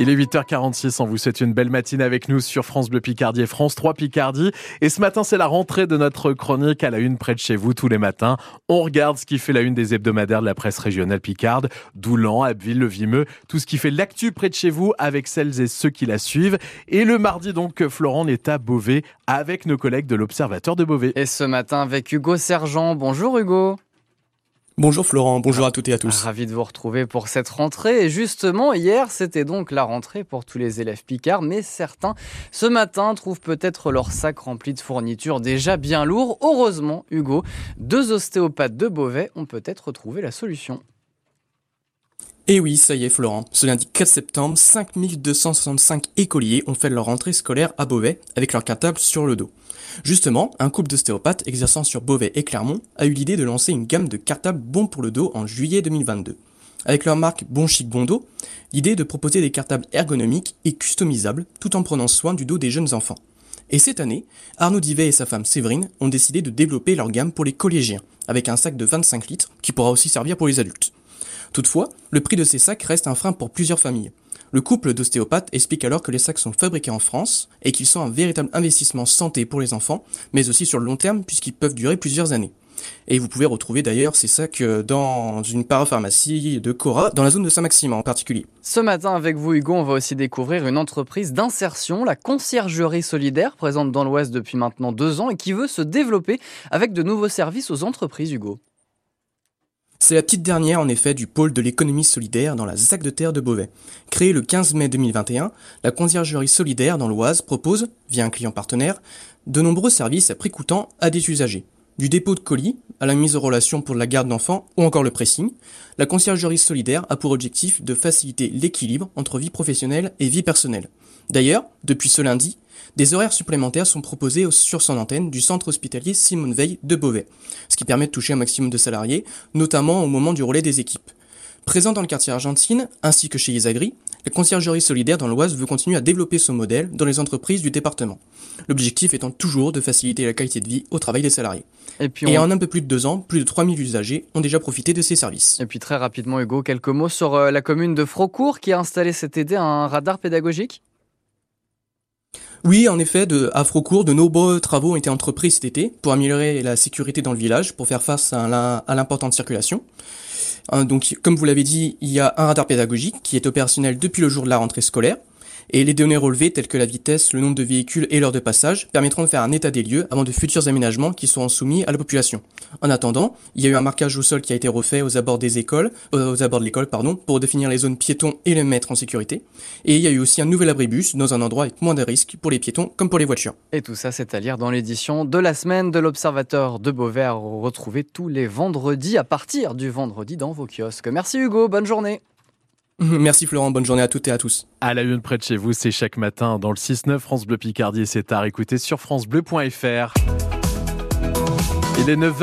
Il est 8h46, on vous souhaite une belle matinée avec nous sur France Bleu Picardie et France 3 Picardie. Et ce matin, c'est la rentrée de notre chronique à la une près de chez vous tous les matins. On regarde ce qui fait la une des hebdomadaires de la presse régionale Picarde, Doulan, Abbeville, Le Vimeux, tout ce qui fait l'actu près de chez vous avec celles et ceux qui la suivent. Et le mardi donc, Florent est à Beauvais avec nos collègues de l'Observateur de Beauvais. Et ce matin avec Hugo Sergent. Bonjour Hugo. Bonjour Florent, bonjour à toutes et à tous. Ravi de vous retrouver pour cette rentrée. Et justement, hier, c'était donc la rentrée pour tous les élèves picards, mais certains, ce matin, trouvent peut-être leur sac rempli de fournitures déjà bien lourds. Heureusement, Hugo, deux ostéopathes de Beauvais ont peut-être trouvé la solution. Et eh oui, ça y est Florent, ce lundi 4 septembre, 5265 écoliers ont fait leur rentrée scolaire à Beauvais avec leur cartable sur le dos. Justement, un couple d'ostéopathes exerçant sur Beauvais et Clermont a eu l'idée de lancer une gamme de cartables bons pour le dos en juillet 2022. Avec leur marque Bon Chic Bon Dos, l'idée est de proposer des cartables ergonomiques et customisables tout en prenant soin du dos des jeunes enfants. Et cette année, Arnaud Divet et sa femme Séverine ont décidé de développer leur gamme pour les collégiens, avec un sac de 25 litres qui pourra aussi servir pour les adultes. Toutefois, le prix de ces sacs reste un frein pour plusieurs familles. Le couple d'ostéopathes explique alors que les sacs sont fabriqués en France et qu'ils sont un véritable investissement santé pour les enfants, mais aussi sur le long terme puisqu'ils peuvent durer plusieurs années. Et vous pouvez retrouver d'ailleurs ces sacs euh, dans une parapharmacie de Cora, dans la zone de Saint-Maximin en particulier. Ce matin, avec vous, Hugo, on va aussi découvrir une entreprise d'insertion, la Conciergerie Solidaire, présente dans l'Ouest depuis maintenant deux ans et qui veut se développer avec de nouveaux services aux entreprises, Hugo. C'est la petite dernière en effet du pôle de l'économie solidaire dans la ZAC de terre de Beauvais. Créée le 15 mai 2021, la conciergerie solidaire dans l'Oise propose, via un client partenaire, de nombreux services à prix coûtant à des usagers. Du dépôt de colis à la mise en relation pour la garde d'enfants ou encore le pressing, la conciergerie solidaire a pour objectif de faciliter l'équilibre entre vie professionnelle et vie personnelle. D'ailleurs, depuis ce lundi, des horaires supplémentaires sont proposés sur son antenne du centre hospitalier Simone Veil de Beauvais, ce qui permet de toucher un maximum de salariés, notamment au moment du relais des équipes. Présent dans le quartier Argentine, ainsi que chez Isagri, la conciergerie solidaire dans l'Oise veut continuer à développer ce modèle dans les entreprises du département. L'objectif étant toujours de faciliter la qualité de vie au travail des salariés. Et, puis en un peu plus de deux ans, plus de 3000 usagers ont déjà profité de ces services. Et puis très rapidement, Hugo, quelques mots sur euh, la commune de Frocourt qui a installé cet été un radar pédagogique oui, en effet, de, à Frocourt, de nombreux travaux ont été entrepris cet été pour améliorer la sécurité dans le village, pour faire face à l'importante circulation. Euh, donc, comme vous l'avez dit, il y a un radar pédagogique qui est opérationnel depuis le jour de la rentrée scolaire. Et les données relevées, telles que la vitesse, le nombre de véhicules et l'heure de passage, permettront de faire un état des lieux avant de futurs aménagements qui seront soumis à la population. En attendant, il y a eu un marquage au sol qui a été refait aux abords euh, de l'école, pour définir les zones piétons et les mettre en sécurité. Et il y a eu aussi un nouvel abribus dans un endroit avec moins de risques pour les piétons comme pour les voitures. Et tout ça, c'est à lire dans l'édition de la semaine de l'Observateur de Beauvais, retrouvé tous les vendredis à partir du vendredi dans vos kiosques. Merci Hugo, bonne journée. Merci Florent, bonne journée à toutes et à tous. À la une près de chez vous, c'est chaque matin dans le 6-9 France Bleu Picardie c'est à écouter sur francebleu.fr. Il est 9h.